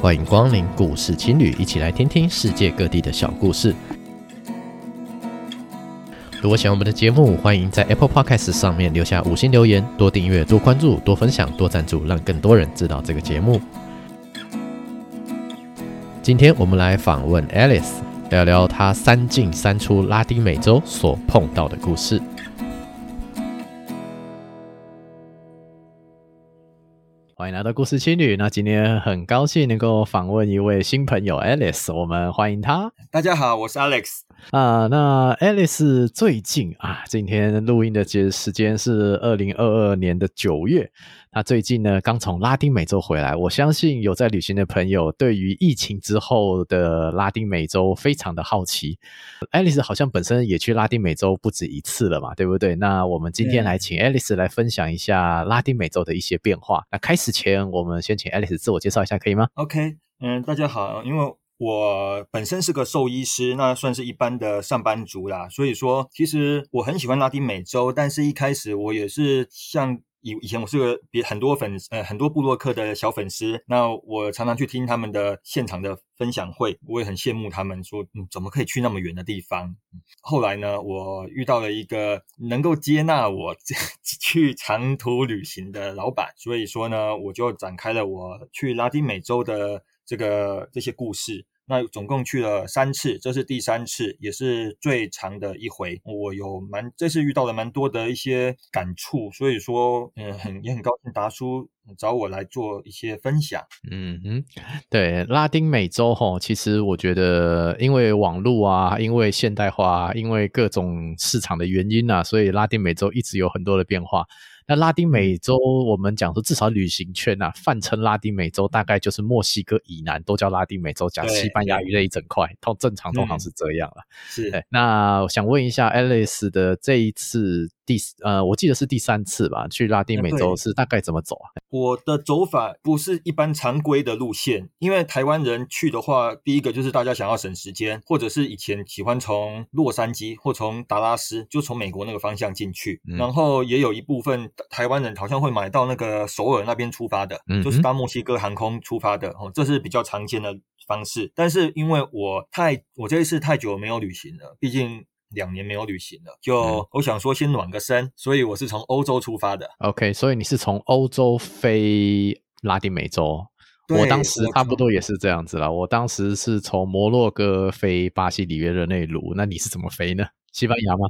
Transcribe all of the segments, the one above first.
欢迎光临故事青旅，一起来听听世界各地的小故事。如果喜欢我们的节目，欢迎在 Apple Podcast 上面留下五星留言，多订阅、多关注、多分享、多赞助，让更多人知道这个节目。今天我们来访问 Alice，聊聊她三进三出拉丁美洲所碰到的故事。欢迎来到故事青旅。那今天很高兴能够访问一位新朋友 Alice，我们欢迎他。大家好，我是 Alex。啊，那 Alice 最近啊，今天录音的节时间是二零二二年的九月。那最近呢，刚从拉丁美洲回来。我相信有在旅行的朋友，对于疫情之后的拉丁美洲非常的好奇。Alice 好像本身也去拉丁美洲不止一次了嘛，对不对？那我们今天来请 Alice 来分享一下拉丁美洲的一些变化。那开始前，我们先请 Alice 自我介绍一下，可以吗？OK，嗯，大家好，因为我本身是个兽医师，那算是一般的上班族啦。所以说，其实我很喜欢拉丁美洲，但是一开始我也是像。以以前我是个别很多粉呃很多部落客的小粉丝，那我常常去听他们的现场的分享会，我也很羡慕他们说，嗯，怎么可以去那么远的地方？后来呢，我遇到了一个能够接纳我 去长途旅行的老板，所以说呢，我就展开了我去拉丁美洲的这个这些故事。那总共去了三次，这是第三次，也是最长的一回。我有蛮这次遇到了蛮多的一些感触，所以说，嗯，很也很高兴达叔找我来做一些分享。嗯哼，对，拉丁美洲齁，其实我觉得因为网络啊，因为现代化，因为各种市场的原因啊，所以拉丁美洲一直有很多的变化。那拉丁美洲，我们讲说，至少旅行圈呐、啊，泛称拉丁美洲，大概就是墨西哥以南都叫拉丁美洲，讲西班牙语那一整块，通正常通常是这样了。嗯、是，那我想问一下，Alice 的这一次。第呃，我记得是第三次吧，去拉丁美洲是大概怎么走啊？我的走法不是一般常规的路线，因为台湾人去的话，第一个就是大家想要省时间，或者是以前喜欢从洛杉矶或从达拉斯，就从美国那个方向进去，嗯、然后也有一部分台湾人好像会买到那个首尔那边出发的，嗯、就是搭墨西哥航空出发的，哦，这是比较常见的方式。但是因为我太我这一次太久没有旅行了，毕竟。两年没有旅行了，就我想说先暖个身，所以我是从欧洲出发的。OK，所以你是从欧洲飞拉丁美洲。我当时差不多也是这样子啦。我当时是从摩洛哥飞巴西里约热内卢，那你是怎么飞呢？西班牙吗？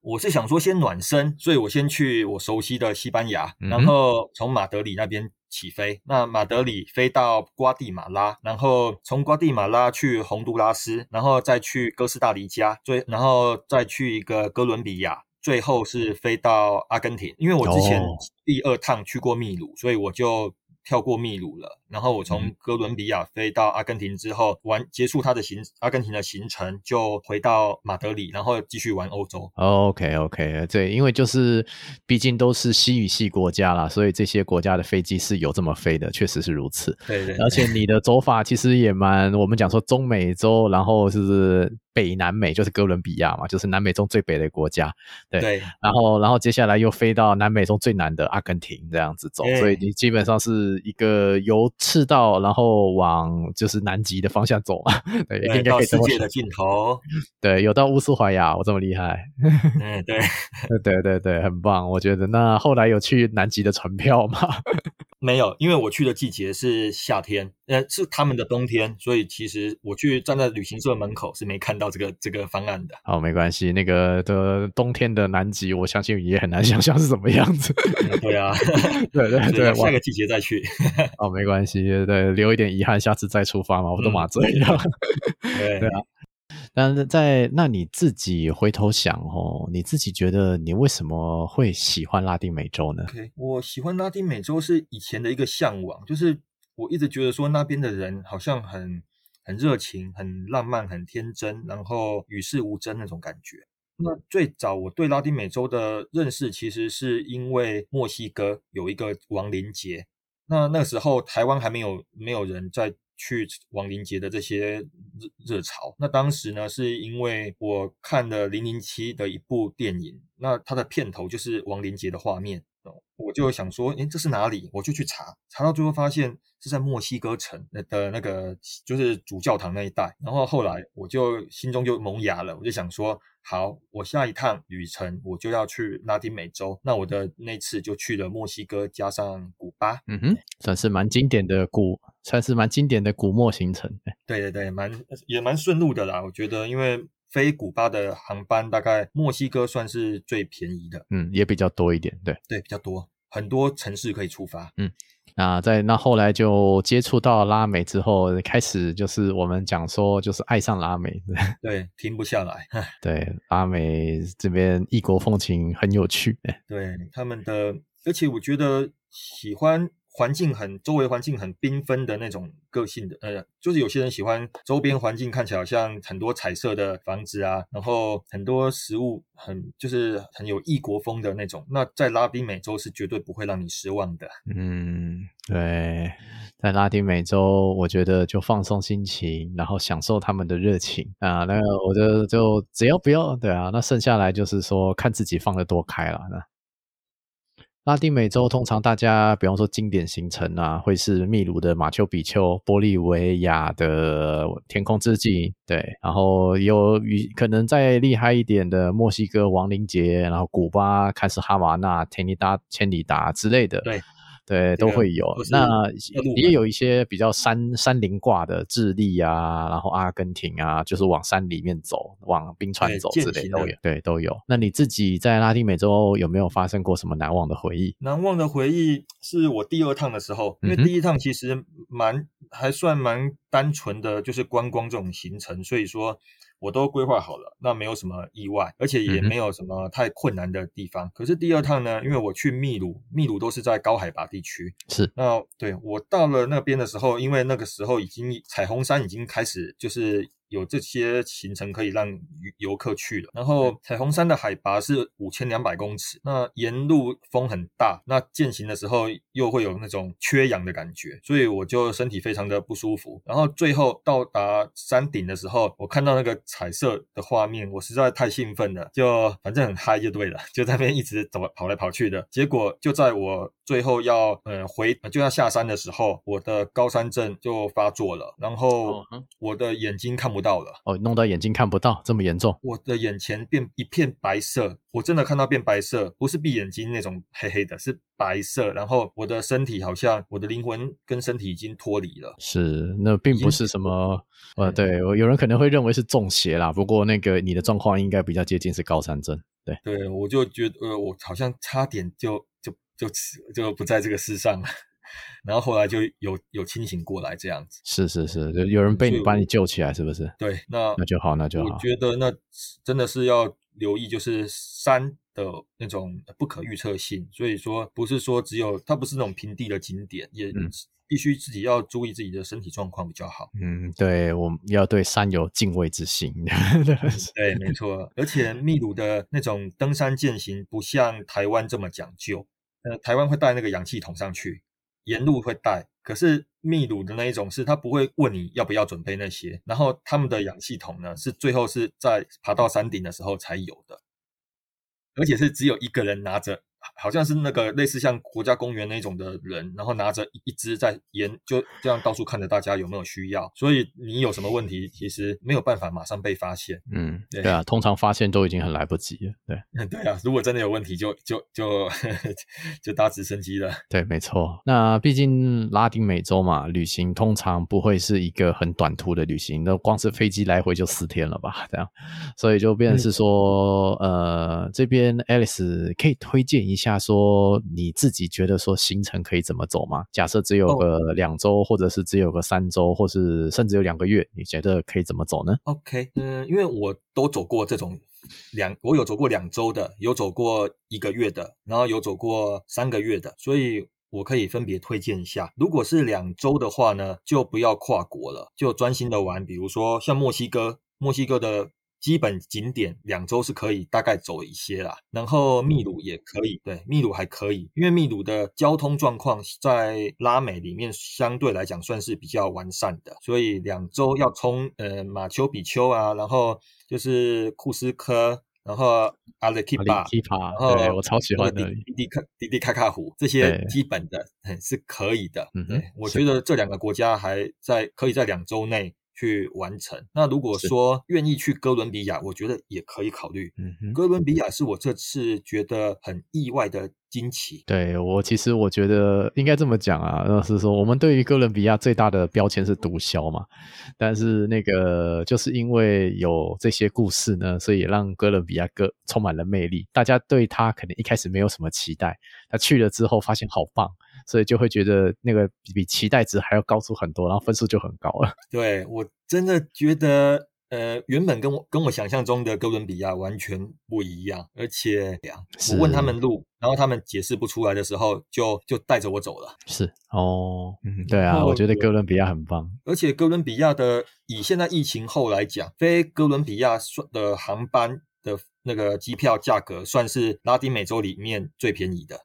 我是想说先暖身，所以我先去我熟悉的西班牙，然后从马德里那边。起飞，那马德里飞到瓜地马拉，然后从瓜地马拉去洪都拉斯，然后再去哥斯达黎加，最然后再去一个哥伦比亚，最后是飞到阿根廷。因为我之前第二趟去过秘鲁，所以我就跳过秘鲁了。然后我从哥伦比亚飞到阿根廷之后，完结束他的行阿根廷的行程，就回到马德里，然后继续玩欧洲。OK OK，对，因为就是毕竟都是西语系国家啦，所以这些国家的飞机是有这么飞的，确实是如此。对对，而且 你的走法其实也蛮，我们讲说中美洲，然后就是北南美，就是哥伦比亚嘛，就是南美中最北的国家。对，对然后然后接下来又飞到南美中最南的阿根廷，这样子走，所以你基本上是一个由赤道，然后往就是南极的方向走嘛，对，应该可以到世界的尽头。对，有到乌苏怀亚，我这么厉害。嗯，对，对对对，很棒，我觉得。那后来有去南极的船票吗？没有，因为我去的季节是夏天，呃，是他们的冬天，所以其实我去站在旅行社门口是没看到这个这个方案的。好，没关系，那个的冬天的南极，我相信也很难 想象是什么样子。嗯、对啊，对对对，下个季节再去。哦，没关系，对，留一点遗憾，下次再出发嘛，我都马这样。嗯、对，对啊。但是在那你自己回头想哦，你自己觉得你为什么会喜欢拉丁美洲呢我喜欢拉丁美洲是以前的一个向往，就是我一直觉得说那边的人好像很很热情、很浪漫、很天真，然后与世无争那种感觉。那最早我对拉丁美洲的认识，其实是因为墨西哥有一个亡灵节，那那时候台湾还没有没有人在。去亡灵节的这些热热潮，那当时呢，是因为我看了《零零七》的一部电影，那它的片头就是亡灵节的画面，我就想说，诶，这是哪里？我就去查，查到最后发现是在墨西哥城的那个，就是主教堂那一带。然后后来我就心中就萌芽了，我就想说，好，我下一趟旅程我就要去拉丁美洲。那我的那次就去了墨西哥，加上古巴，嗯哼，算是蛮经典的古，算是蛮经典的古墨行程。对对对，蛮也蛮顺路的啦，我觉得，因为。飞古巴的航班大概墨西哥算是最便宜的，嗯，也比较多一点，对对，比较多，很多城市可以出发，嗯，那在那后来就接触到拉美之后，开始就是我们讲说就是爱上拉美，对，停不下来，对，拉美这边异国风情很有趣，对他们的，而且我觉得喜欢。环境很，周围环境很缤纷的那种个性的，呃，就是有些人喜欢周边环境看起来好像很多彩色的房子啊，然后很多食物很就是很有异国风的那种。那在拉丁美洲是绝对不会让你失望的。嗯，对，在拉丁美洲，我觉得就放松心情，然后享受他们的热情啊。那，我觉得就只要不要，对啊，那剩下来就是说看自己放得多开了。那。拉丁美洲通常大家，比方说经典行程啊，会是秘鲁的马丘比丘、玻利维亚的天空之境，对，然后有与可能再厉害一点的墨西哥亡灵节，然后古巴开始哈瓦那、天尼达、千里达之类的，对。对，都会有。那也有一些比较山山林挂的，智利啊，然后阿根廷啊，就是往山里面走，往冰川走之类都有。对，都有。那你自己在拉丁美洲有没有发生过什么难忘的回忆？难忘的回忆是我第二趟的时候，因为第一趟其实蛮还算蛮单纯的，就是观光这种行程，所以说。我都规划好了，那没有什么意外，而且也没有什么太困难的地方。嗯、可是第二趟呢，因为我去秘鲁，秘鲁都是在高海拔地区，是。那对我到了那边的时候，因为那个时候已经彩虹山已经开始就是。有这些行程可以让游客去的，然后彩虹山的海拔是五千两百公尺，那沿路风很大，那践行的时候又会有那种缺氧的感觉，所以我就身体非常的不舒服。然后最后到达山顶的时候，我看到那个彩色的画面，我实在太兴奋了，就反正很嗨就对了，就在那边一直走跑来跑去的。结果就在我最后要呃回就要下山的时候，我的高山症就发作了，然后我的眼睛看不。到了哦，弄到眼睛看不到，这么严重？我的眼前变一片白色，我真的看到变白色，不是闭眼睛那种黑黑的，是白色。然后我的身体好像我的灵魂跟身体已经脱离了。是，那并不是什么呃，对，有人可能会认为是中邪啦。不过那个你的状况应该比较接近是高山症。对，对，我就觉得呃，我好像差点就就就就不在这个世上了。然后后来就有有清醒过来这样子，是是是，就有人被你把你救起来，是不是？对，那那就好，那就好。我觉得那真的是要留意，就是山的那种不可预测性。所以说，不是说只有它不是那种平地的景点，也必须自己要注意自己的身体状况比较好。嗯，对，我们要对山有敬畏之心。对，没错。而且秘鲁的那种登山健行不像台湾这么讲究，呃，台湾会带那个氧气筒上去。沿路会带，可是秘鲁的那一种是，他不会问你要不要准备那些，然后他们的氧气筒呢，是最后是在爬到山顶的时候才有的，而且是只有一个人拿着。好像是那个类似像国家公园那种的人，然后拿着一支在沿，就这样到处看着大家有没有需要。所以你有什么问题，其实没有办法马上被发现。嗯，对，对啊，通常发现都已经很来不及了。对，对啊，如果真的有问题就，就就就 就搭直升机了。对，没错。那毕竟拉丁美洲嘛，旅行通常不会是一个很短途的旅行，那光是飞机来回就四天了吧？这样，所以就变成是说，嗯、呃，这边 Alice 可以推荐。一下说你自己觉得说行程可以怎么走吗？假设只有个两周，或者是只有个三周，或是甚至有两个月，你觉得可以怎么走呢？OK，嗯，因为我都走过这种两，我有走过两周的，有走过一个月的，然后有走过三个月的，所以我可以分别推荐一下。如果是两周的话呢，就不要跨国了，就专心的玩，比如说像墨西哥，墨西哥的。基本景点两周是可以大概走一些啦，然后秘鲁也可以，对，秘鲁还可以，因为秘鲁的交通状况在拉美里面相对来讲算是比较完善的，所以两周要冲呃马丘比丘啊，然后就是库斯科。然后阿雷基巴，然后对我超喜欢的迪迪卡迪迪卡卡湖这些基本的是可以的。嗯，对，我觉得这两个国家还在可以在两周内。去完成。那如果说愿意去哥伦比亚，我觉得也可以考虑。嗯哼，哥伦比亚是我这次觉得很意外的惊奇。对，我其实我觉得应该这么讲啊，那是说我们对于哥伦比亚最大的标签是毒枭嘛。但是那个就是因为有这些故事呢，所以让哥伦比亚哥充满了魅力。大家对他可能一开始没有什么期待，他去了之后发现好棒。所以就会觉得那个比期待值还要高出很多，然后分数就很高了。对，我真的觉得，呃，原本跟我跟我想象中的哥伦比亚完全不一样，而且我问他们路，然后他们解释不出来的时候，就就带着我走了。是哦，嗯，对啊，我觉得哥伦比亚很棒。而且哥伦比亚的以现在疫情后来讲，飞哥伦比亚的航班的那个机票价格，算是拉丁美洲里面最便宜的。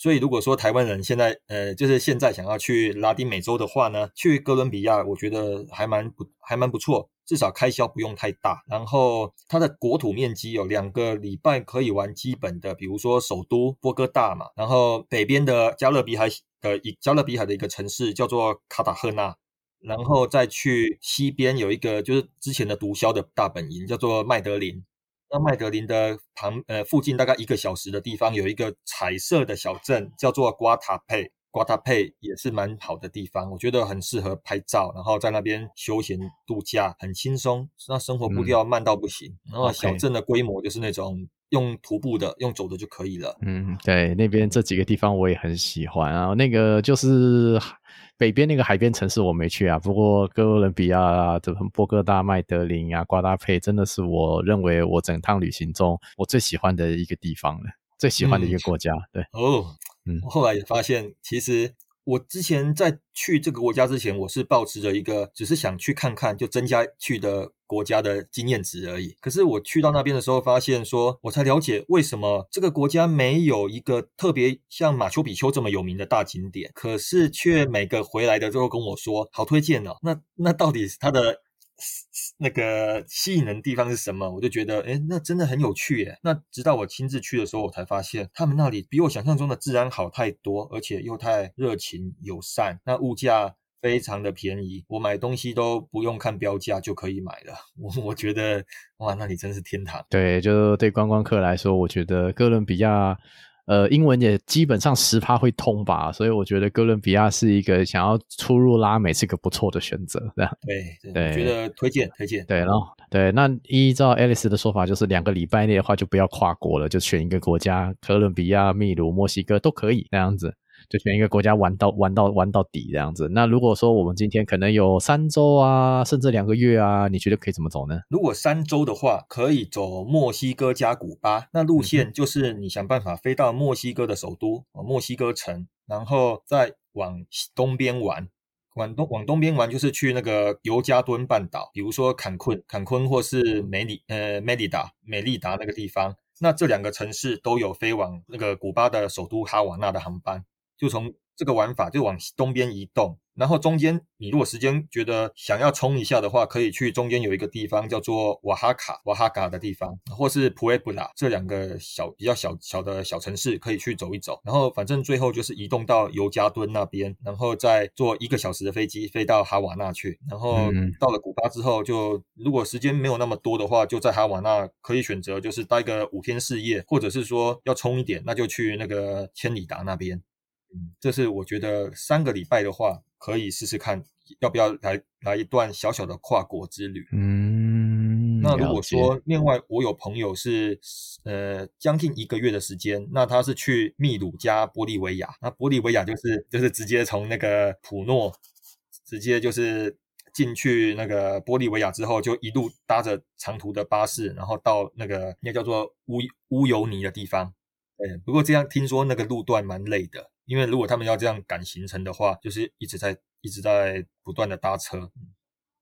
所以，如果说台湾人现在，呃，就是现在想要去拉丁美洲的话呢，去哥伦比亚，我觉得还蛮不，还蛮不错，至少开销不用太大。然后，它的国土面积有两个礼拜可以玩基本的，比如说首都波哥大嘛，然后北边的加勒比海的一加勒比海的一个城市叫做卡塔赫纳，然后再去西边有一个就是之前的毒枭的大本营叫做麦德林。那麦德林的旁呃附近大概一个小时的地方有一个彩色的小镇，叫做瓜塔佩。瓜塔佩也是蛮好的地方，我觉得很适合拍照，然后在那边休闲度假，很轻松。那生活步调慢到不行，嗯、然后小镇的规模就是那种用徒步的、用走的就可以了。嗯，对，那边这几个地方我也很喜欢啊。那个就是。北边那个海边城市我没去啊，不过哥伦比亚啊，这波哥大、麦德林啊、瓜达佩，真的是我认为我整趟旅行中我最喜欢的一个地方了，最喜欢的一个国家。嗯、对，哦，嗯，后来也发现其实。我之前在去这个国家之前，我是保持着一个只是想去看看，就增加去的国家的经验值而已。可是我去到那边的时候，发现说，我才了解为什么这个国家没有一个特别像马丘比丘这么有名的大景点，可是却每个回来的都跟我说好推荐哦。那那到底它的？那个吸引人的地方是什么？我就觉得，诶，那真的很有趣耶。那直到我亲自去的时候，我才发现他们那里比我想象中的治安好太多，而且又太热情友善。那物价非常的便宜，我买东西都不用看标价就可以买了。我我觉得，哇，那里真是天堂。对，就对观光客来说，我觉得哥伦比亚。呃，英文也基本上十趴会通吧，所以我觉得哥伦比亚是一个想要出入拉美是个不错的选择，这样。对对，觉得推荐推荐。对，然后对，那依照 Alice 的说法，就是两个礼拜内的话就不要跨国了，就选一个国家，哥伦比亚、秘鲁、墨西哥都可以那样子。就选一个国家玩到玩到玩到底这样子。那如果说我们今天可能有三周啊，甚至两个月啊，你觉得可以怎么走呢？如果三周的话，可以走墨西哥加古巴。那路线就是你想办法飞到墨西哥的首都墨西哥城，然后再往东边玩。往东往东边玩就是去那个尤加敦半岛，比如说坎昆、坎昆或是梅里呃梅里达、美利达那个地方。那这两个城市都有飞往那个古巴的首都哈瓦那的航班。就从这个玩法就往东边移动。然后中间，你如果时间觉得想要冲一下的话，可以去中间有一个地方叫做瓦哈卡，瓦哈卡的地方，或是普埃布拉这两个小比较小小的小城市，可以去走一走。然后反正最后就是移动到尤加敦那边，然后再坐一个小时的飞机飞到哈瓦那去。然后到了古巴之后就，就如果时间没有那么多的话，就在哈瓦那可以选择就是待个五天四夜，或者是说要冲一点，那就去那个千里达那边。嗯，这是我觉得三个礼拜的话，可以试试看，要不要来来一段小小的跨国之旅。嗯，那如果说另外我有朋友是呃将近一个月的时间，那他是去秘鲁加玻利维亚，那玻利维亚就是就是直接从那个普诺直接就是进去那个玻利维亚之后，就一路搭着长途的巴士，然后到那个那叫做乌乌尤尼的地方。对，不过这样听说那个路段蛮累的。因为如果他们要这样赶行程的话，就是一直在一直在不断的搭车。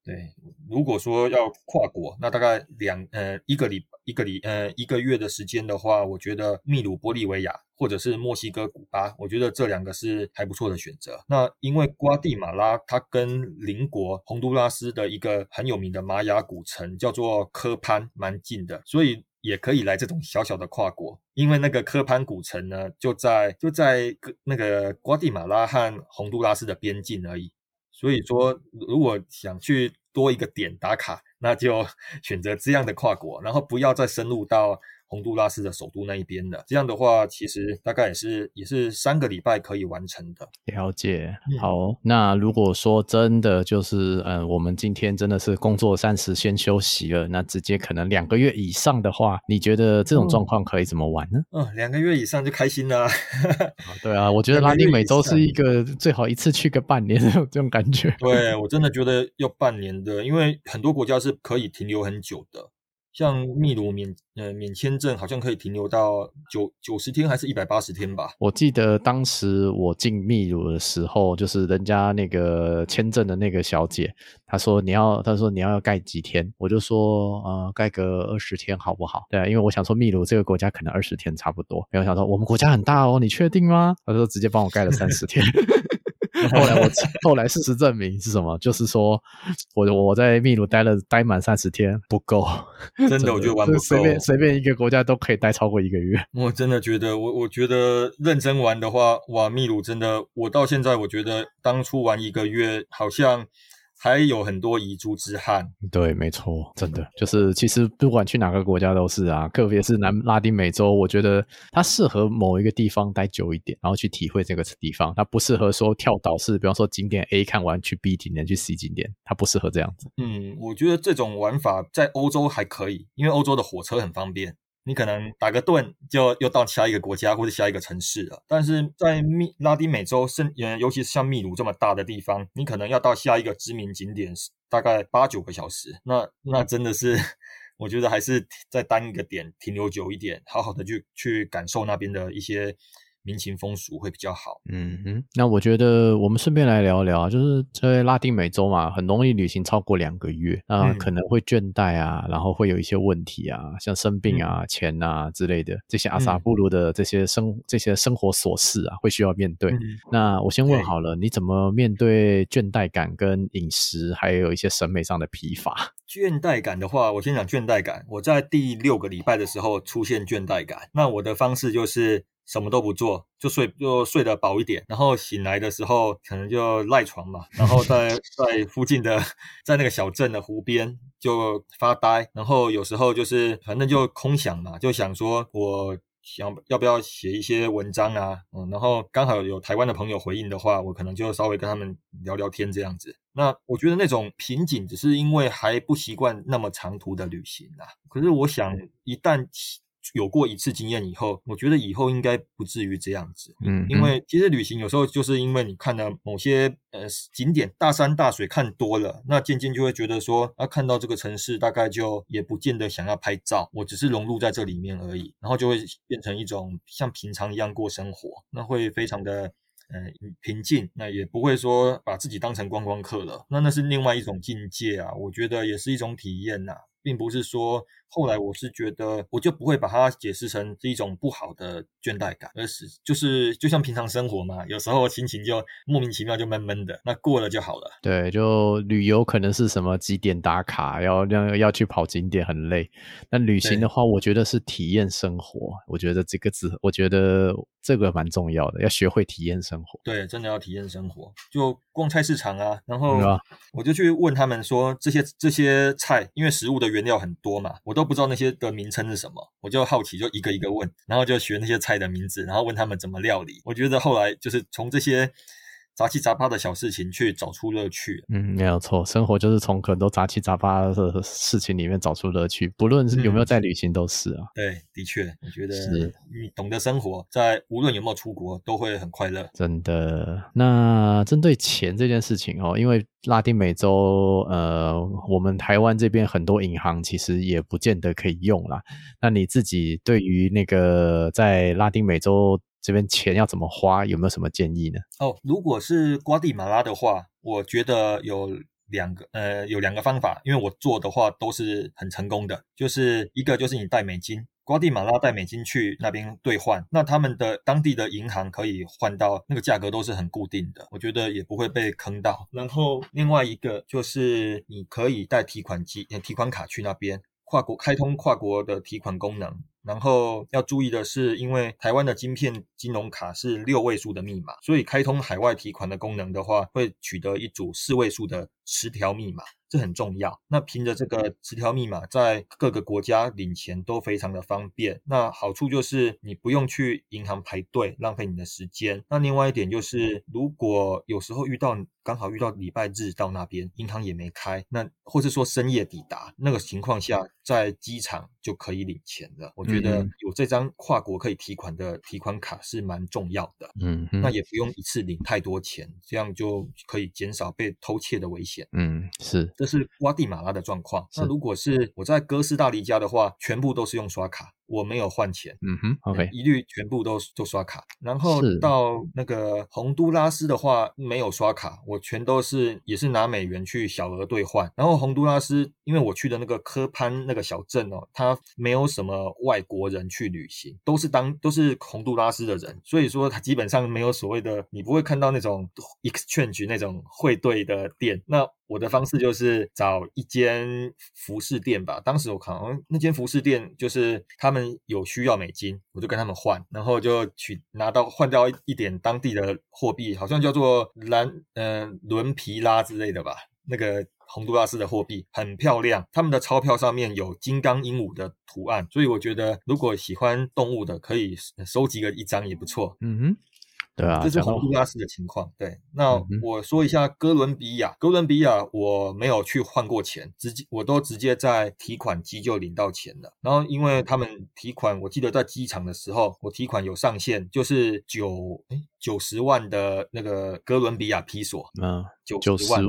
对，如果说要跨国，那大概两呃一个礼一个礼呃一个月的时间的话，我觉得秘鲁、玻利维亚或者是墨西哥、古巴，我觉得这两个是还不错的选择。那因为瓜地马拉它跟邻国洪都拉斯的一个很有名的玛雅古城叫做科潘蛮近的，所以。也可以来这种小小的跨国，因为那个科潘古城呢，就在就在那个瓜地马拉和洪都拉斯的边境而已。所以说，如果想去多一个点打卡，那就 选择这样的跨国，然后不要再深入到。洪都拉斯的首都那一边的，这样的话，其实大概也是也是三个礼拜可以完成的。了解，好，嗯、那如果说真的就是，嗯、呃，我们今天真的是工作暂时先休息了，那直接可能两个月以上的话，你觉得这种状况可以怎么玩呢？嗯，嗯两个月以上就开心啦。对啊，我觉得 拉丁美洲是一个最好一次去个半年的 这种感觉。对，我真的觉得要半年的，因为很多国家是可以停留很久的。像秘鲁免呃免签证好像可以停留到九九十天还是一百八十天吧？我记得当时我进秘鲁的时候，就是人家那个签证的那个小姐，她说你要她说你要盖几天，我就说呃盖个二十天好不好？对啊，因为我想说秘鲁这个国家可能二十天差不多，没有想说我们国家很大哦，你确定吗？她说直接帮我盖了三十天。后来我 后来事实证明是什么？就是说我我在秘鲁待了待满三十天不够，真的我觉得玩不够，随便随便一个国家都可以待超过一个月。我真的觉得我我觉得认真玩的话，哇，秘鲁真的，我到现在我觉得当初玩一个月好像。还有很多遗珠之憾，对，没错，真的就是，其实不管去哪个国家都是啊，特别是南拉丁美洲，我觉得它适合某一个地方待久一点，然后去体会这个地方，它不适合说跳岛式，比方说景点 A 看完去 B 景点去 C 景点，它不适合这样子。嗯，我觉得这种玩法在欧洲还可以，因为欧洲的火车很方便。你可能打个盾就又到下一个国家或者下一个城市了，但是在密拉丁美洲，甚尤其是像秘鲁这么大的地方，你可能要到下一个知名景点大概八九个小时，那那真的是，我觉得还是在单一个点停留久一点，好好的去去感受那边的一些。民情风俗会比较好。嗯哼，那我觉得我们顺便来聊聊啊，就是在拉丁美洲嘛，很容易旅行超过两个月，啊，可能会倦怠啊，然后会有一些问题啊，像生病啊、嗯、钱啊之类的，这些阿萨布鲁的这些生、嗯、这些生活琐事啊，会需要面对。嗯、那我先问好了，你怎么面对倦怠感跟饮食，还有一些审美上的疲乏？倦怠感的话，我先讲倦怠感。我在第六个礼拜的时候出现倦怠感，那我的方式就是。什么都不做，就睡，就睡得饱一点，然后醒来的时候可能就赖床嘛，然后在 在附近的，在那个小镇的湖边就发呆，然后有时候就是反正就空想嘛，就想说我想要不要写一些文章啊，嗯，然后刚好有台湾的朋友回应的话，我可能就稍微跟他们聊聊天这样子。那我觉得那种瓶颈只是因为还不习惯那么长途的旅行啊，可是我想一旦有过一次经验以后，我觉得以后应该不至于这样子。嗯，因为其实旅行有时候就是因为你看了某些呃景点，大山大水看多了，那渐渐就会觉得说，啊，看到这个城市大概就也不见得想要拍照，我只是融入在这里面而已，然后就会变成一种像平常一样过生活，那会非常的嗯平静，那也不会说把自己当成观光客了，那那是另外一种境界啊，我觉得也是一种体验呐、啊。并不是说后来我是觉得我就不会把它解释成是一种不好的倦怠感，而是就是就像平常生活嘛，有时候心情就莫名其妙就闷闷的，那过了就好了。对，就旅游可能是什么几点打卡，要要要去跑景点很累，那旅行的话，我觉得是体验生活。我觉得这个字，我觉得这个蛮重要的，要学会体验生活。对，真的要体验生活。就逛菜市场啊，然后我就去问他们说这些这些菜，因为食物的原料很多嘛，我都不知道那些的名称是什么，我就好奇就一个一个问，然后就学那些菜的名字，然后问他们怎么料理。我觉得后来就是从这些。杂七杂八的小事情去找出乐趣，嗯，没有错，生活就是从很多杂七杂八的事情里面找出乐趣，不论是有没有在旅行都是啊。嗯、对，的确，我觉得是你懂得生活，在无论有没有出国都会很快乐。真的。那针对钱这件事情哦，因为拉丁美洲，呃，我们台湾这边很多银行其实也不见得可以用啦。那你自己对于那个在拉丁美洲？这边钱要怎么花？有没有什么建议呢？哦，如果是瓜地马拉的话，我觉得有两个，呃，有两个方法，因为我做的话都是很成功的。就是一个就是你带美金，瓜地马拉带美金去那边兑换，那他们的当地的银行可以换到那个价格都是很固定的，我觉得也不会被坑到。然后另外一个就是你可以带提款机、提款卡去那边。跨国开通跨国的提款功能。然后要注意的是，因为台湾的晶片金融卡是六位数的密码，所以开通海外提款的功能的话，会取得一组四位数的十条密码。这很重要。那凭着这个十条密码，在各个国家领钱都非常的方便。那好处就是你不用去银行排队，浪费你的时间。那另外一点就是，如果有时候遇到刚好遇到礼拜日到那边，银行也没开，那或是说深夜抵达那个情况下，在机场就可以领钱了。我觉得有这张跨国可以提款的提款卡是蛮重要的。嗯，那也不用一次领太多钱，这样就可以减少被偷窃的危险。嗯，是。这是瓜地马拉的状况。那如果是我在哥斯达黎加的话，全部都是用刷卡。我没有换钱，嗯哼，OK，一律全部都都刷卡。然后到那个洪都拉斯的话，没有刷卡，我全都是也是拿美元去小额兑换。然后洪都拉斯，因为我去的那个科潘那个小镇哦，它没有什么外国人去旅行，都是当都是洪都拉斯的人，所以说它基本上没有所谓的，你不会看到那种 exchange 那种汇兑的店。那我的方式就是找一间服饰店吧，当时我看那间服饰店就是他们。有需要美金，我就跟他们换，然后就取拿到换掉一点当地的货币，好像叫做兰嗯、呃、伦皮拉之类的吧。那个洪都拉斯的货币很漂亮，他们的钞票上面有金刚鹦鹉的图案，所以我觉得如果喜欢动物的，可以收集个一张也不错。嗯哼。对啊，这是洪都拉斯的情况。对，那我说一下哥伦比亚。哥伦比亚我没有去换过钱，直接我都直接在提款机就领到钱了。然后因为他们提款，我记得在机场的时候，我提款有上限，就是九哎九十万的那个哥伦比亚披索。嗯，九十万，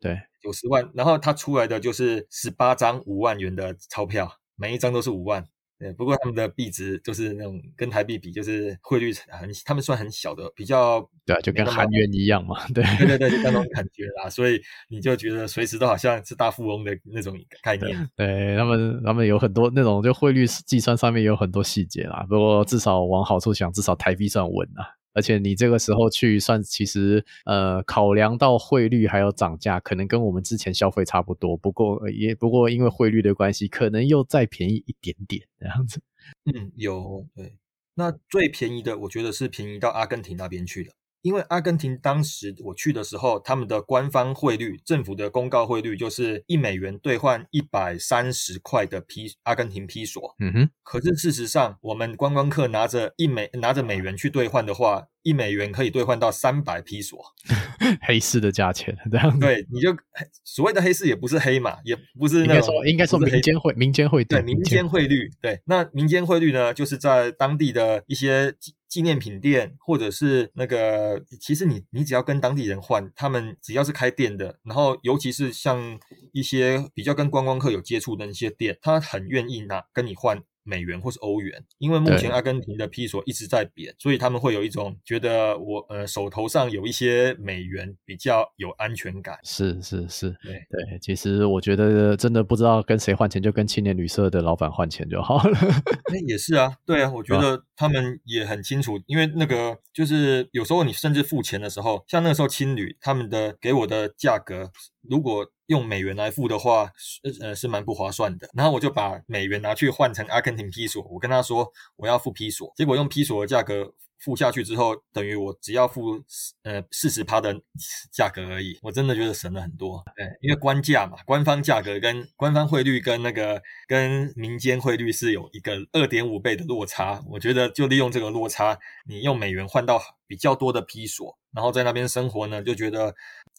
对，九十万。然后他出来的就是十八张五万元的钞票，每一张都是五万。对，不过他们的币值就是那种跟台币比，就是汇率很，他们算很小的，比较对啊，就跟韩元一样嘛，对对对对，就那种感觉啦，所以你就觉得随时都好像是大富翁的那种概念。对，对他们，他们有很多那种就汇率计算上面有很多细节啦，不过至少往好处想，至少台币算稳啊。而且你这个时候去算，其实呃，考量到汇率还有涨价，可能跟我们之前消费差不多。不过也不过因为汇率的关系，可能又再便宜一点点这样子。嗯，有对。那最便宜的，我觉得是便宜到阿根廷那边去了。因为阿根廷当时我去的时候，他们的官方汇率，政府的公告汇率就是一美元兑换一百三十块的披阿根廷披索。嗯哼。可是事实上，我们观光客拿着一美拿着美元去兑换的话，一美元可以兑换到三百披索，黑市的价钱这样子。对，你就所谓的黑市也不是黑嘛，也不是那种应该说应该说民间汇民间汇对民间汇率对。那民间汇率呢，就是在当地的一些纪念品店或者是那个，其实你你只要跟当地人换，他们只要是开店的，然后尤其是像一些比较跟观光客有接触的那些店，他很愿意拿跟你换。美元或是欧元，因为目前阿根廷的披索一直在贬，所以他们会有一种觉得我呃手头上有一些美元比较有安全感。是是是，对对，其实我觉得真的不知道跟谁换钱，就跟青年旅社的老板换钱就好了。那也是啊，对啊，我觉得他们也很清楚，因为那个就是有时候你甚至付钱的时候，像那个时候青旅他们的给我的价格，如果用美元来付的话，呃是蛮不划算的。然后我就把美元拿去换成阿根廷披索，我跟他说我要付披索，结果用披索的价格付下去之后，等于我只要付呃四十趴的价格而已。我真的觉得省了很多。对，因为官价嘛，官方价格跟官方汇率跟那个跟民间汇率是有一个二点五倍的落差。我觉得就利用这个落差，你用美元换到比较多的披索，然后在那边生活呢，就觉得。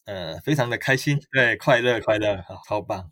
呃，非常的开心，对，快乐，快乐，好，超棒。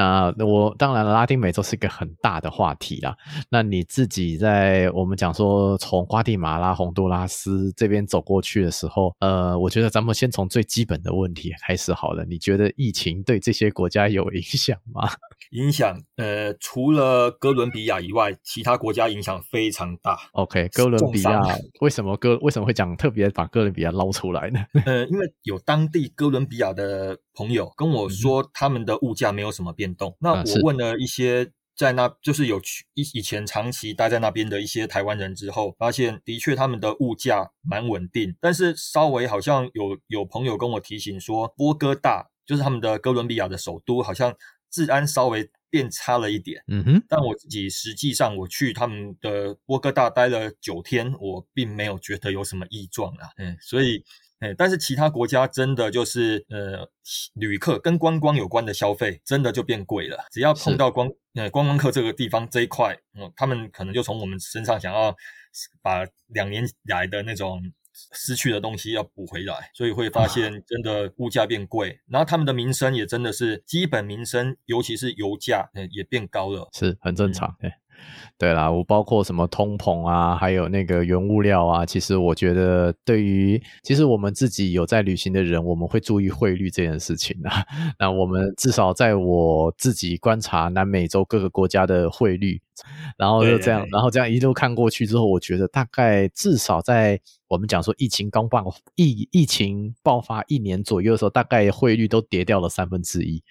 那我当然了，拉丁美洲是一个很大的话题啦。那你自己在我们讲说从瓜地马拉、洪都拉斯这边走过去的时候，呃，我觉得咱们先从最基本的问题开始好了。你觉得疫情对这些国家有影响吗？影响，呃，除了哥伦比亚以外，其他国家影响非常大。OK，哥伦比亚为什么哥为什么会讲特别把哥伦比亚捞出来呢？呃，因为有当地哥伦比亚的朋友跟我说，他们的物价没有什么变动。嗯、那我问了一些在那，就是有去以以前长期待在那边的一些台湾人之后，发现的确他们的物价蛮稳定，但是稍微好像有有朋友跟我提醒说，波哥大就是他们的哥伦比亚的首都，好像治安稍微变差了一点。嗯哼，但我自己实际上我去他们的波哥大待了九天，我并没有觉得有什么异状啊。嗯，所以。哎，但是其他国家真的就是呃，旅客跟观光有关的消费真的就变贵了。只要碰到光呃观光客这个地方这一块，嗯，他们可能就从我们身上想要把两年来的那种失去的东西要补回来，所以会发现真的物价变贵，然后他们的民生也真的是基本民生，尤其是油价，呃，也变高了，是很正常，对。对啦，我包括什么通膨啊，还有那个原物料啊，其实我觉得对于其实我们自己有在旅行的人，我们会注意汇率这件事情啊。那我们至少在我自己观察南美洲各个国家的汇率，然后就这样，对对对，然后这样一路看过去之后，我觉得大概至少在我们讲说疫情刚爆疫疫情爆发一年左右的时候，大概汇率都跌掉了三分之一。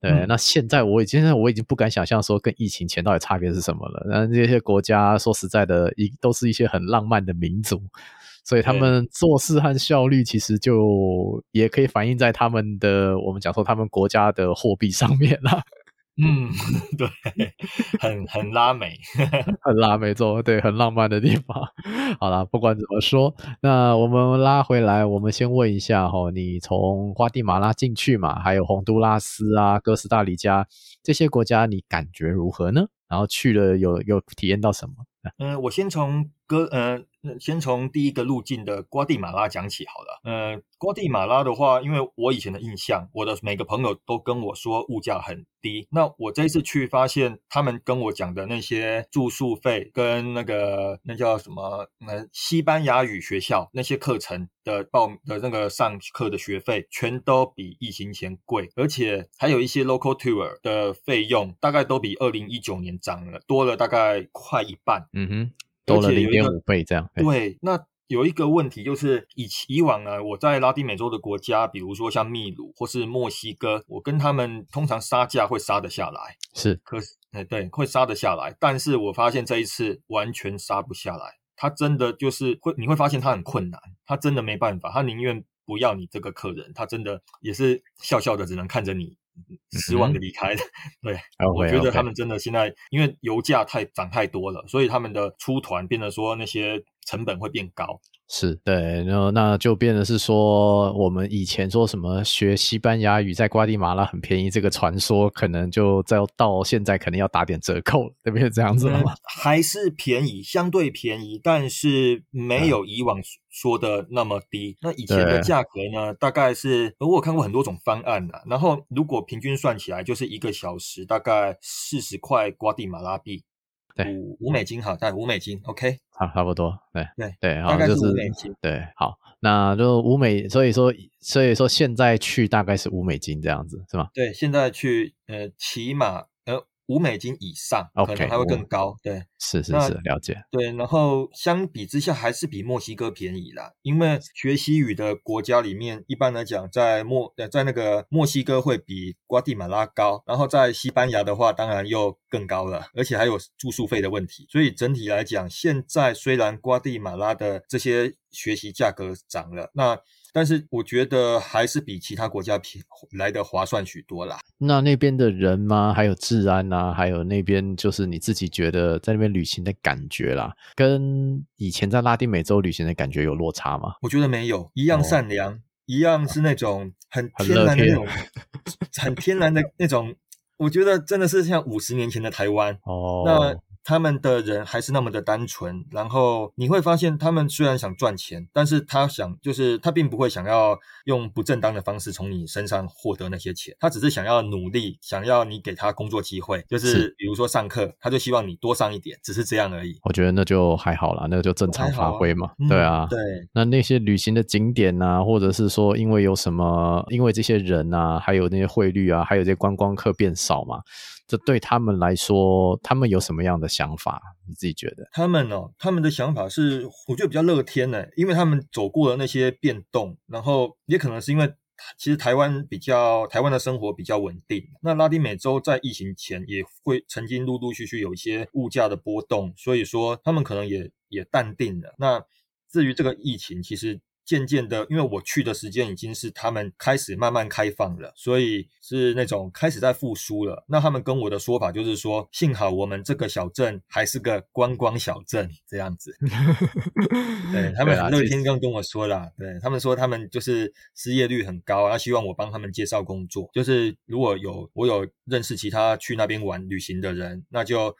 对，嗯、那现在我已经，我已经不敢想象说跟疫情前到底差别是什么了。那这些国家说实在的，一都是一些很浪漫的民族，所以他们做事和效率其实就也可以反映在他们的我们讲说他们国家的货币上面了。嗯，对，很很拉美，很拉美洲，对，很浪漫的地方。好啦，不管怎么说，那我们拉回来，我们先问一下哈，你从瓜地马拉进去嘛，还有洪都拉斯啊、哥斯达黎加这些国家，你感觉如何呢？然后去了有有体验到什么？嗯，我先从哥，呃。先从第一个路径的瓜地马拉讲起好了。呃，瓜地马拉的话，因为我以前的印象，我的每个朋友都跟我说物价很低。那我这一次去发现，他们跟我讲的那些住宿费跟那个那叫什么，呃，西班牙语学校那些课程的报的那个上课的学费，全都比疫情前贵，而且还有一些 local tour 的费用，大概都比二零一九年涨了，多了大概快一半。嗯哼。多了零点五倍这样。对，那有一个问题就是，以以往呢，我在拉丁美洲的国家，比如说像秘鲁或是墨西哥，我跟他们通常杀价会杀得下来。是，可是，哎，对，会杀得下来。但是我发现这一次完全杀不下来，他真的就是会，你会发现他很困难，他真的没办法，他宁愿不要你这个客人，他真的也是笑笑的，只能看着你。失望的离开的，对，okay, 我觉得他们真的现在因为油价太涨太多了，所以他们的出团变得说那些成本会变高。是对，然后那就变得是说，我们以前说什么学西班牙语在瓜地马拉很便宜，这个传说可能就在到现在可能要打点折扣了，对不对？这样子了吗？还是便宜，相对便宜，但是没有以往说的那么低。嗯、那以前的价格呢？大概是我有看过很多种方案啊，然后如果平均算起来，就是一个小时大概四十块瓜地马拉币。对，五五美金好，对，五美金，OK，差差不多，对对对，大概是五美金，就是，对，好，那就五美，所以说所以说现在去大概是五美金这样子，是吗？对，现在去，呃，起码。五美金以上，okay, 可能还会更高。对，是是是，了解。对，然后相比之下还是比墨西哥便宜啦，因为学习语的国家里面，一般来讲，在墨呃在那个墨西哥会比瓜地马拉高，然后在西班牙的话，当然又更高了，而且还有住宿费的问题。所以整体来讲，现在虽然瓜地马拉的这些学习价格涨了，那。但是我觉得还是比其他国家便来的划算许多啦。那那边的人吗？还有治安啊，还有那边就是你自己觉得在那边旅行的感觉啦，跟以前在拉丁美洲旅行的感觉有落差吗？我觉得没有，一样善良，哦、一样是那种很天然的那种，很，很天然的那种。我觉得真的是像五十年前的台湾 哦。那他们的人还是那么的单纯，然后你会发现，他们虽然想赚钱，但是他想，就是他并不会想要用不正当的方式从你身上获得那些钱，他只是想要努力，想要你给他工作机会，就是比如说上课，他就希望你多上一点，只是这样而已。我觉得那就还好啦，那个就正常发挥嘛，啊对啊，嗯、对。那那些旅行的景点啊，或者是说因为有什么，因为这些人啊，还有那些汇率啊，还有这些观光客变少嘛。这对他们来说，他们有什么样的想法？你自己觉得？他们哦，他们的想法是，我觉得比较乐天呢，因为他们走过了那些变动，然后也可能是因为，其实台湾比较，台湾的生活比较稳定。那拉丁美洲在疫情前也会曾经陆陆续续有一些物价的波动，所以说他们可能也也淡定了。那至于这个疫情，其实。渐渐的，因为我去的时间已经是他们开始慢慢开放了，所以是那种开始在复苏了。那他们跟我的说法就是说，幸好我们这个小镇还是个观光小镇这样子。对，他们很乐天刚跟我说啦，对，他们说他们就是失业率很高，他希望我帮他们介绍工作，就是如果有我有认识其他去那边玩旅行的人，那就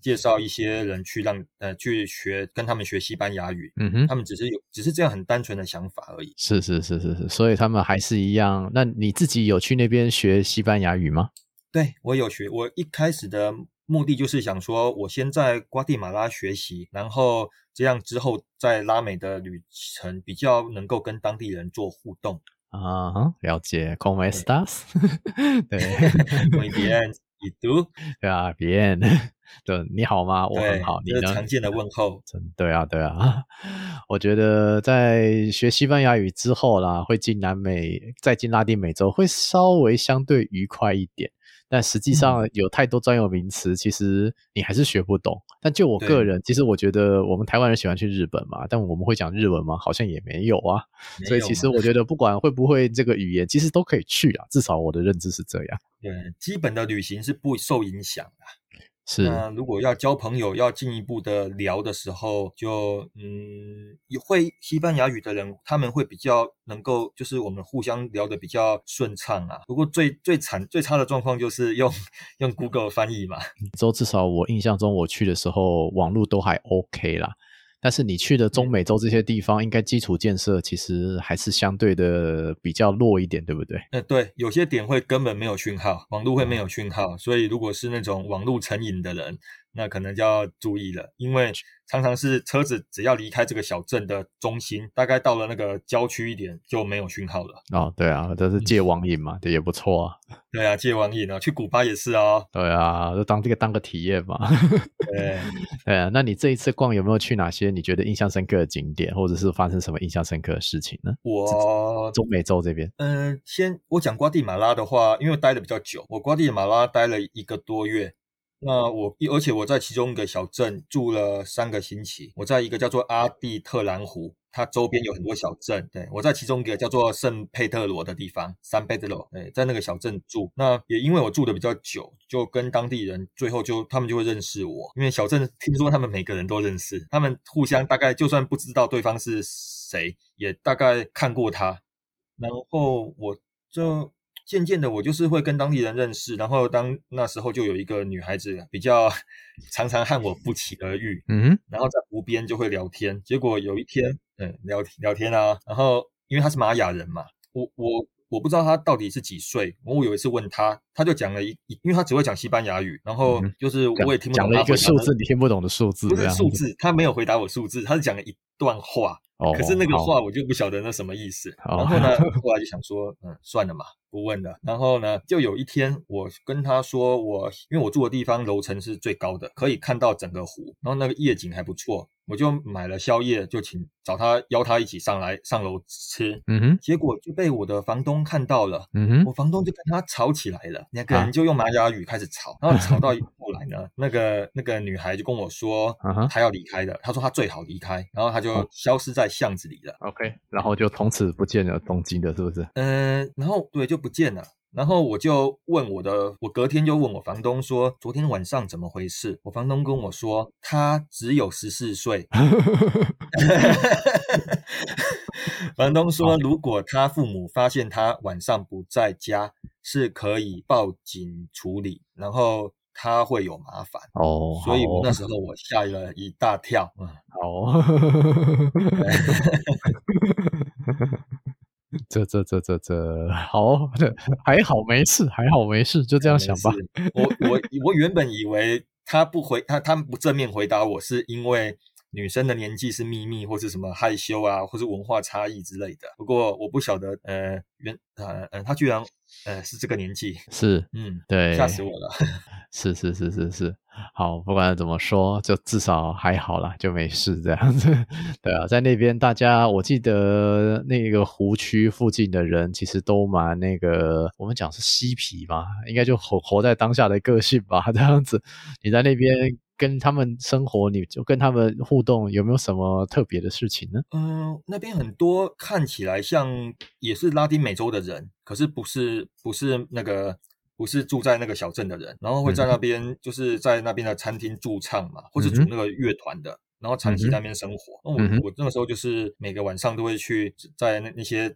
介绍一些人去让呃去学跟他们学西班牙语。嗯哼，他们只是有只是这样很单纯的想法而已。是是是是是，所以他们还是一样。那你自己有去那边学西班牙语吗？对，我有学。我一开始的目的就是想说，我先在瓜地马拉学习，然后这样之后在拉美的旅程比较能够跟当地人做互动。啊哈，了解。，Como estás？对，Muy bien，¿y tú？对 啊，bien。对，你好吗？我很好。你呢？常见的问候。对啊，对啊。我觉得在学西班牙语之后啦，会进南美，再进拉丁美洲，会稍微相对愉快一点。但实际上有太多专有名词，嗯、其实你还是学不懂。但就我个人，其实我觉得我们台湾人喜欢去日本嘛，但我们会讲日文吗？好像也没有啊。所以其实我觉得不管会不会这个语言，其实都可以去啊。至少我的认知是这样。对，基本的旅行是不受影响的。是，那如果要交朋友，要进一步的聊的时候，就嗯，会西班牙语的人，他们会比较能够，就是我们互相聊的比较顺畅啊。不过最最惨最差的状况就是用 用 Google 翻译嘛。之后至少我印象中我去的时候，网络都还 OK 啦。但是你去的中美洲这些地方，应该基础建设其实还是相对的比较弱一点，对不对？呃，对，有些点会根本没有讯号，网络会没有讯号，所以如果是那种网络成瘾的人，那可能就要注意了，因为常常是车子只要离开这个小镇的中心，大概到了那个郊区一点就没有讯号了。哦，对啊，这是戒网瘾嘛，这、嗯、也不错啊。对啊，戒网瘾啊，去古巴也是哦。对啊，就当这个当个体验嘛。对，对啊，那你这一次逛有没有去哪些你觉得印象深刻的景点，或者是发生什么印象深刻的事情呢？我中美洲这边，嗯、呃，先我讲瓜地马拉的话，因为待的比较久，我瓜地马拉待了一个多月。那我，而且我在其中一个小镇住了三个星期。我在一个叫做阿蒂特兰湖，它周边有很多小镇。对，我在其中一个叫做圣佩特罗的地方，圣佩特罗，对，在那个小镇住。那也因为我住的比较久，就跟当地人最后就他们就会认识我，因为小镇听说他们每个人都认识，他们互相大概就算不知道对方是谁，也大概看过他。然后我就。渐渐的，我就是会跟当地人认识，然后当那时候就有一个女孩子比较常常和我不期而遇，嗯，然后在湖边就会聊天。结果有一天，嗯，聊聊天啊，然后因为她是玛雅人嘛，我我我不知道她到底是几岁，我有一次问她，她就讲了一，因为她只会讲西班牙语，然后就是我也听不懂，讲了一个数字，你听不懂的数字，不是数字，她没有回答我数字，她是讲了一段话。哦，可是那个话我就不晓得那什么意思。哦、然后呢，后来就想说，嗯，算了嘛，不问了。然后呢，就有一天我跟他说，我因为我住的地方楼层是最高的，可以看到整个湖，然后那个夜景还不错。我就买了宵夜，就请找他邀他一起上来上楼吃。嗯哼，结果就被我的房东看到了。嗯哼，我房东就跟他吵起来了，两个人就用玛雅语开始吵，啊、然后吵到 呢，那个那个女孩就跟我说，她要离开的。她说她最好离开，然后她就消失在巷子里了。OK，然后就从此不见了东京的，是不是？嗯，然后对，就不见了。然后我就问我的，我隔天就问我房东说，昨天晚上怎么回事？我房东跟我说，他只有十四岁。房东说，如果他父母发现他晚上不在家，是可以报警处理，然后他会有麻烦。哦，所以我那时候我吓了一大跳。嗯，好。这这这这这好，还好没事，还好没事，就这样想吧。我我我原本以为他不回他，他不正面回答我是因为女生的年纪是秘密，或是什么害羞啊，或是文化差异之类的。不过我不晓得，呃，原呃呃，他居然呃是这个年纪，是嗯对，吓死我了。是是是是是。好，不管怎么说，就至少还好啦，就没事这样子。对啊，在那边大家，我记得那个湖区附近的人其实都蛮那个，我们讲是嬉皮吧，应该就活活在当下的个性吧，这样子。你在那边跟他们生活，你就跟他们互动，有没有什么特别的事情呢？嗯，那边很多看起来像也是拉丁美洲的人，可是不是不是那个不是住在那个小镇的人，然后会在那边就是在那边的餐厅驻唱嘛，或是组那个乐团的。然后长期在那边生活，那、嗯、我我那个时候就是每个晚上都会去在那那些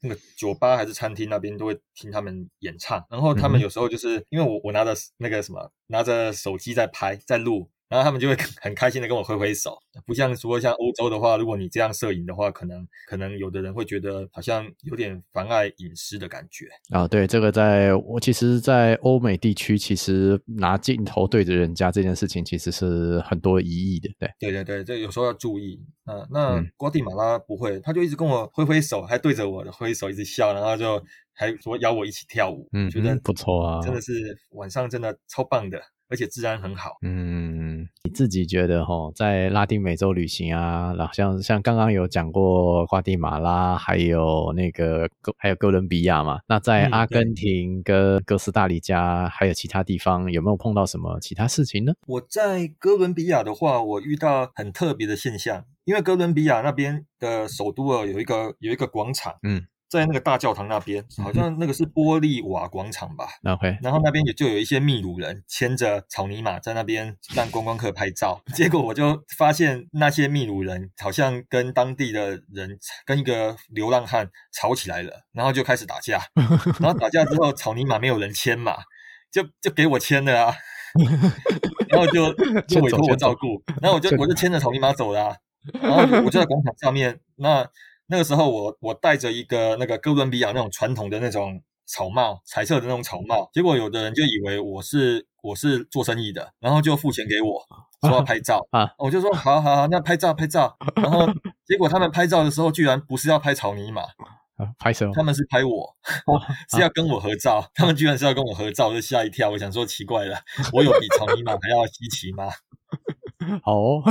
那个酒吧还是餐厅那边都会听他们演唱，然后他们有时候就是因为我我拿着那个什么拿着手机在拍在录。然后他们就会很开心的跟我挥挥手，不像说像欧洲的话，如果你这样摄影的话，可能可能有的人会觉得好像有点妨碍隐私的感觉啊。对，这个在我其实，在欧美地区，其实拿镜头对着人家这件事情，其实是很多疑义的。对，对对对，这有时候要注意。啊，那瓜地马拉不会，他就一直跟我挥挥手，还对着我的挥手一直笑，然后就还说邀我一起跳舞。嗯，觉得不错啊，真的是晚上真的超棒的。而且治安很好。嗯，你自己觉得哈，在拉丁美洲旅行啊，然后像像刚刚有讲过瓜地马拉，还有那个哥，还有哥伦比亚嘛。那在阿根廷跟哥斯达黎加，还有其他地方，有没有碰到什么其他事情呢？我在哥伦比亚的话，我遇到很特别的现象，因为哥伦比亚那边的首都啊，有一个有一个广场。嗯。在那个大教堂那边，好像那个是玻利瓦广场吧？OK，然后那边也就有一些秘鲁人牵着草泥马在那边让观光客拍照。结果我就发现那些秘鲁人好像跟当地的人跟一个流浪汉吵起来了，然后就开始打架。然后打架之后，草泥马没有人牵嘛，就就给我牵了啊。然后就就委托我照顾，然后我就我就牵着草泥马走了啊。然后我就在广场上面那。那个时候我我戴着一个那个哥伦比亚那种传统的那种草帽，彩色的那种草帽，结果有的人就以为我是我是做生意的，然后就付钱给我，说要拍照啊，我就说好好好，那拍照拍照，然后结果他们拍照的时候居然不是要拍草泥马，拍什么？他们是拍我，是要跟我合照，他们居然是要跟我合照，我就吓一跳，我想说奇怪了，我有比草泥马还要稀奇吗？好哦，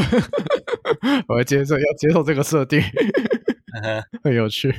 我要接受要接受这个设定。很有趣，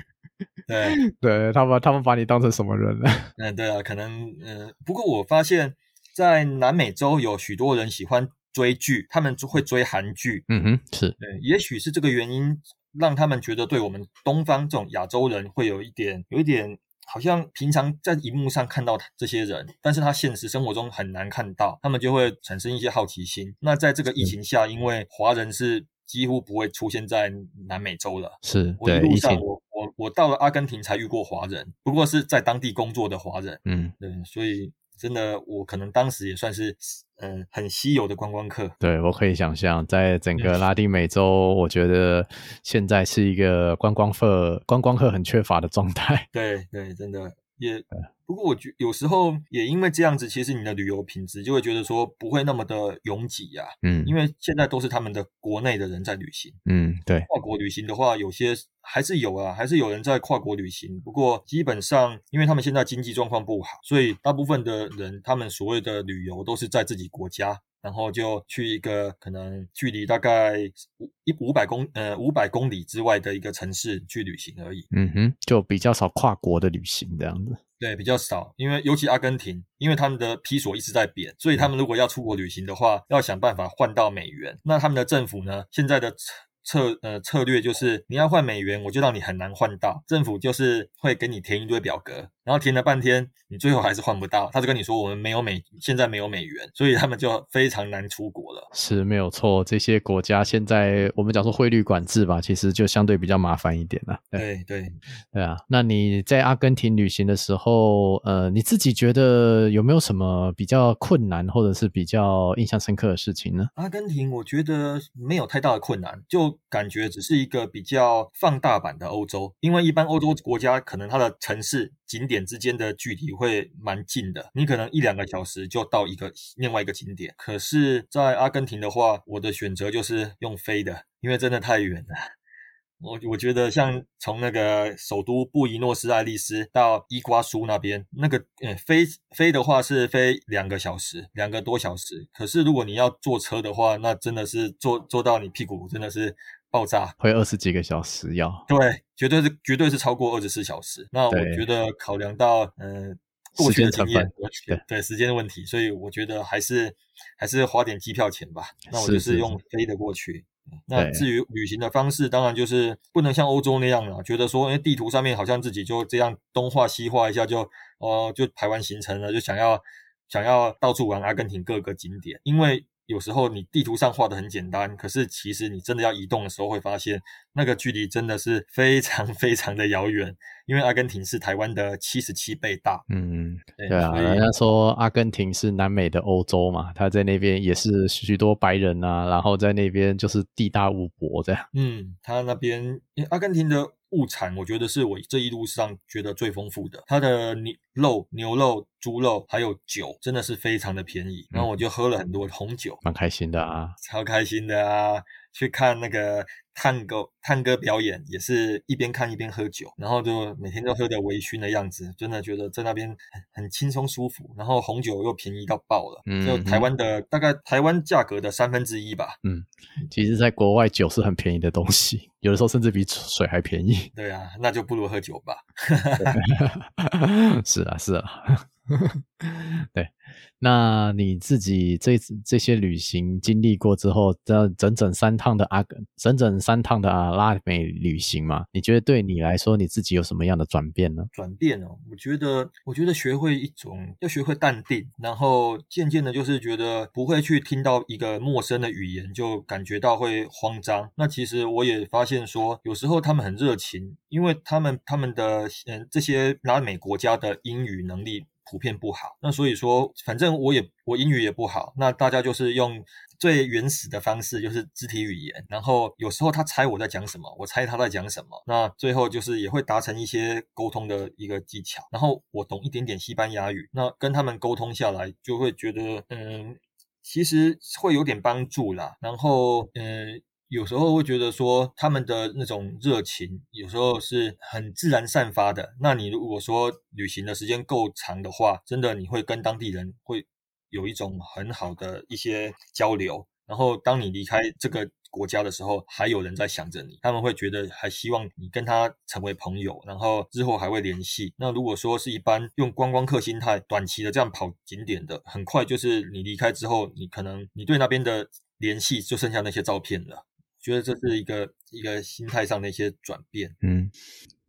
对 对，他们他们把你当成什么人了？嗯，对啊，可能嗯，不过我发现，在南美洲有许多人喜欢追剧，他们就会追韩剧。嗯哼，是对，也许是这个原因，让他们觉得对我们东方这种亚洲人会有一点，有一点好像平常在荧幕上看到这些人，但是他现实生活中很难看到，他们就会产生一些好奇心。那在这个疫情下，因为华人是。几乎不会出现在南美洲了。是，我一路上我我我到了阿根廷才遇过华人，不过是在当地工作的华人。嗯，对，所以真的我可能当时也算是嗯很稀有的观光客。对，我可以想象，在整个拉丁美洲，我觉得现在是一个观光客观光客很缺乏的状态。对对，真的也。不过我觉有时候也因为这样子，其实你的旅游品质就会觉得说不会那么的拥挤呀。嗯，因为现在都是他们的国内的人在旅行。嗯，对。跨国旅行的话，有些还是有啊，还是有人在跨国旅行。不过基本上，因为他们现在经济状况不好，所以大部分的人他们所谓的旅游都是在自己国家，然后就去一个可能距离大概五一五百公呃五百公里之外的一个城市去旅行而已。嗯哼，就比较少跨国的旅行这样子。对，比较少，因为尤其阿根廷，因为他们的披索一直在贬，所以他们如果要出国旅行的话，要想办法换到美元。那他们的政府呢，现在的策呃策略就是，你要换美元，我就让你很难换到。政府就是会给你填一堆表格，然后填了半天，你最后还是换不到。他就跟你说，我们没有美，现在没有美元，所以他们就非常难出国了。是没有错，这些国家现在我们讲说汇率管制吧，其实就相对比较麻烦一点了。对对 对啊，那你在阿根廷旅行的时候，呃，你自己觉得有没有什么比较困难，或者是比较印象深刻的事情呢？阿根廷我觉得没有太大的困难，就感觉只是一个比较放大版的欧洲，因为一般欧洲国家可能它的城市景点之间的距离会蛮近的，你可能一两个小时就到一个另外一个景点。可是，在阿根廷的话，我的选择就是用飞的，因为真的太远了。我我觉得像从那个首都布宜诺斯艾利斯到伊瓜苏那边，那个呃飞飞的话是飞两个小时，两个多小时。可是如果你要坐车的话，那真的是坐坐到你屁股真的是。爆炸会二十几个小时要，对，绝对是绝对是超过二十四小时。那我觉得考量到，嗯、呃，过去的经验，对时间的问题，所以我觉得还是还是花点机票钱吧。那我就是用飞的过去。那至于旅行的方式，当然就是不能像欧洲那样了，觉得说，因为地图上面好像自己就这样东画西画一下就哦、呃、就排完行程了，就想要想要到处玩阿根廷各个景点，因为。有时候你地图上画的很简单，可是其实你真的要移动的时候，会发现那个距离真的是非常非常的遥远。因为阿根廷是台湾的七十七倍大。嗯，对，对啊，人家说阿根廷是南美的欧洲嘛，他在那边也是许多白人啊，然后在那边就是地大物博这样。嗯，他那边因为阿根廷的。物产我觉得是我这一路上觉得最丰富的，它的牛肉、牛肉、猪肉还有酒真的是非常的便宜，然后我就喝了很多红酒，蛮开心的啊，超开心的啊，去看那个。探戈探戈表演也是一边看一边喝酒，然后就每天都喝的微醺的样子，真的觉得在那边很很轻松舒服。然后红酒又便宜到爆了，嗯，就台湾的大概台湾价格的三分之一吧。嗯，其实，在国外酒是很便宜的东西，有的时候甚至比水还便宜。对啊，那就不如喝酒吧。是啊，是啊。对，那你自己这这些旅行经历过之后，这整整三趟的阿根，整三趟的啊拉美旅行嘛？你觉得对你来说，你自己有什么样的转变呢？转变哦，我觉得，我觉得学会一种要学会淡定，然后渐渐的，就是觉得不会去听到一个陌生的语言就感觉到会慌张。那其实我也发现说，有时候他们很热情，因为他们他们的嗯这些拉美国家的英语能力。普遍不好，那所以说，反正我也我英语也不好，那大家就是用最原始的方式，就是肢体语言。然后有时候他猜我在讲什么，我猜他在讲什么，那最后就是也会达成一些沟通的一个技巧。然后我懂一点点西班牙语，那跟他们沟通下来，就会觉得嗯，其实会有点帮助啦。然后嗯。有时候会觉得说他们的那种热情，有时候是很自然散发的。那你如果说旅行的时间够长的话，真的你会跟当地人会有一种很好的一些交流。然后当你离开这个国家的时候，还有人在想着你，他们会觉得还希望你跟他成为朋友，然后之后还会联系。那如果说是一般用观光客心态，短期的这样跑景点的，很快就是你离开之后，你可能你对那边的联系就剩下那些照片了。觉得这是一个一个心态上的一些转变。嗯，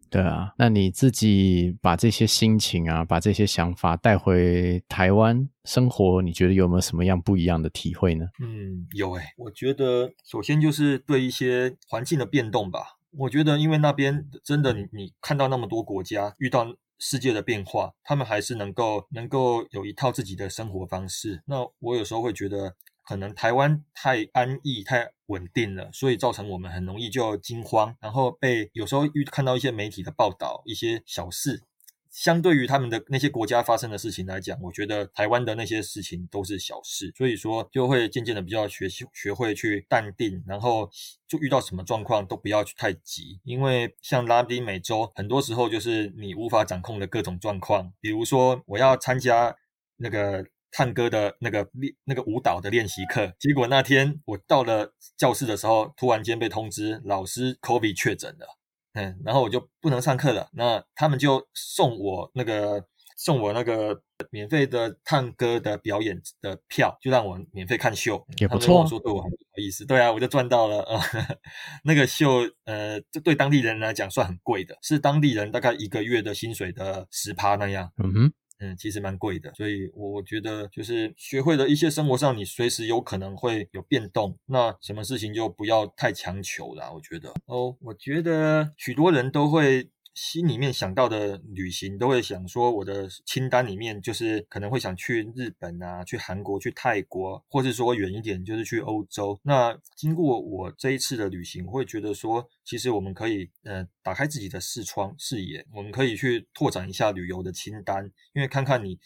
对啊，那你自己把这些心情啊，把这些想法带回台湾生活，你觉得有没有什么样不一样的体会呢？嗯，有诶、欸，我觉得首先就是对一些环境的变动吧。我觉得因为那边真的你你看到那么多国家遇到世界的变化，他们还是能够能够有一套自己的生活方式。那我有时候会觉得。可能台湾太安逸、太稳定了，所以造成我们很容易就惊慌，然后被有时候遇看到一些媒体的报道，一些小事，相对于他们的那些国家发生的事情来讲，我觉得台湾的那些事情都是小事，所以说就会渐渐的比较学习学会去淡定，然后就遇到什么状况都不要去太急，因为像拉丁美洲，很多时候就是你无法掌控的各种状况，比如说我要参加那个。探歌的那个练那个舞蹈的练习课，结果那天我到了教室的时候，突然间被通知老师 COVID 确诊了，嗯，然后我就不能上课了。那他们就送我那个送我那个免费的探歌的表演的票，就让我免费看秀，也不错。说对我很不好意思，对啊，我就赚到了啊。那个秀，呃，这对当地人来讲算很贵的，是当地人大概一个月的薪水的十趴那样。嗯哼。嗯，其实蛮贵的，所以我我觉得就是学会了一些生活上，你随时有可能会有变动，那什么事情就不要太强求啦。我觉得哦，我觉得许多人都会。心里面想到的旅行，都会想说，我的清单里面就是可能会想去日本啊，去韩国，去泰国，或是说远一点就是去欧洲。那经过我这一次的旅行，我会觉得说，其实我们可以呃打开自己的视窗视野，我们可以去拓展一下旅游的清单，因为看看你。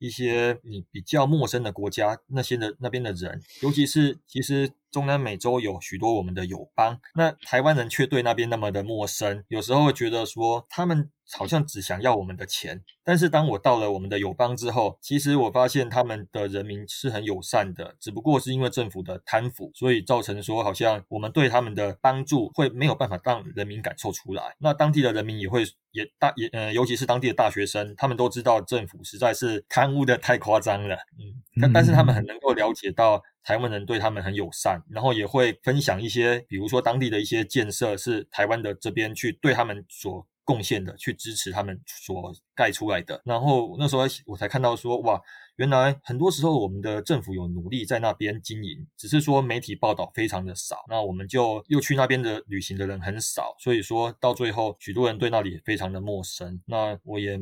一些你比较陌生的国家，那些的那边的人，尤其是其实中南美洲有许多我们的友邦，那台湾人却对那边那么的陌生，有时候会觉得说他们好像只想要我们的钱。但是当我到了我们的友邦之后，其实我发现他们的人民是很友善的，只不过是因为政府的贪腐，所以造成说好像我们对他们的帮助会没有办法让人民感受出来。那当地的人民也会也大也呃，尤其是当地的大学生，他们都知道政府实在是贪污的太夸张了，嗯，但但是他们很能够了解到台湾人对他们很友善，然后也会分享一些，比如说当地的一些建设是台湾的这边去对他们所。贡献的去支持他们所盖出来的，然后那时候我才看到说，哇，原来很多时候我们的政府有努力在那边经营，只是说媒体报道非常的少，那我们就又去那边的旅行的人很少，所以说到最后许多人对那里也非常的陌生。那我也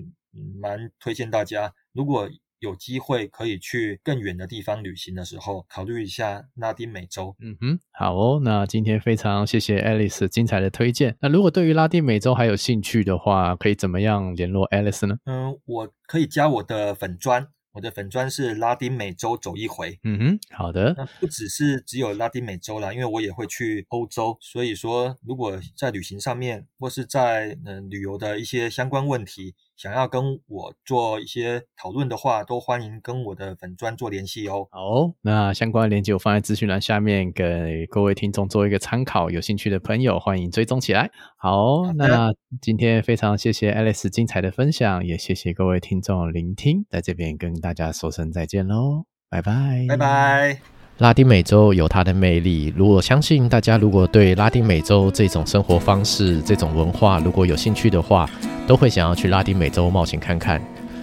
蛮推荐大家，如果有机会可以去更远的地方旅行的时候，考虑一下拉丁美洲。嗯哼，好哦。那今天非常谢谢 Alice 精彩的推荐。那如果对于拉丁美洲还有兴趣的话，可以怎么样联络 Alice 呢？嗯，我可以加我的粉专，我的粉专是拉丁美洲走一回。嗯哼，好的。那不只是只有拉丁美洲啦，因为我也会去欧洲，所以说如果在旅行上面或是在嗯、呃、旅游的一些相关问题。想要跟我做一些讨论的话，都欢迎跟我的粉专做联系哦。好，那相关的链接我放在资讯栏下面，给各位听众做一个参考。有兴趣的朋友，欢迎追踪起来。好，好，那今天非常谢谢 Alice 精彩的分享，也谢谢各位听众聆听，在这边跟大家说声再见喽，拜拜，拜拜。拉丁美洲有它的魅力，如果相信大家如果对拉丁美洲这种生活方式、这种文化如果有兴趣的话，都会想要去拉丁美洲冒险看看。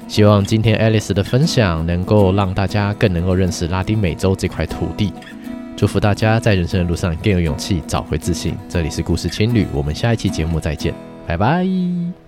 希望今天 Alice 的分享能够让大家更能够认识拉丁美洲这块土地。祝福大家在人生的路上更有勇气，找回自信。这里是故事青旅，我们下一期节目再见，拜拜。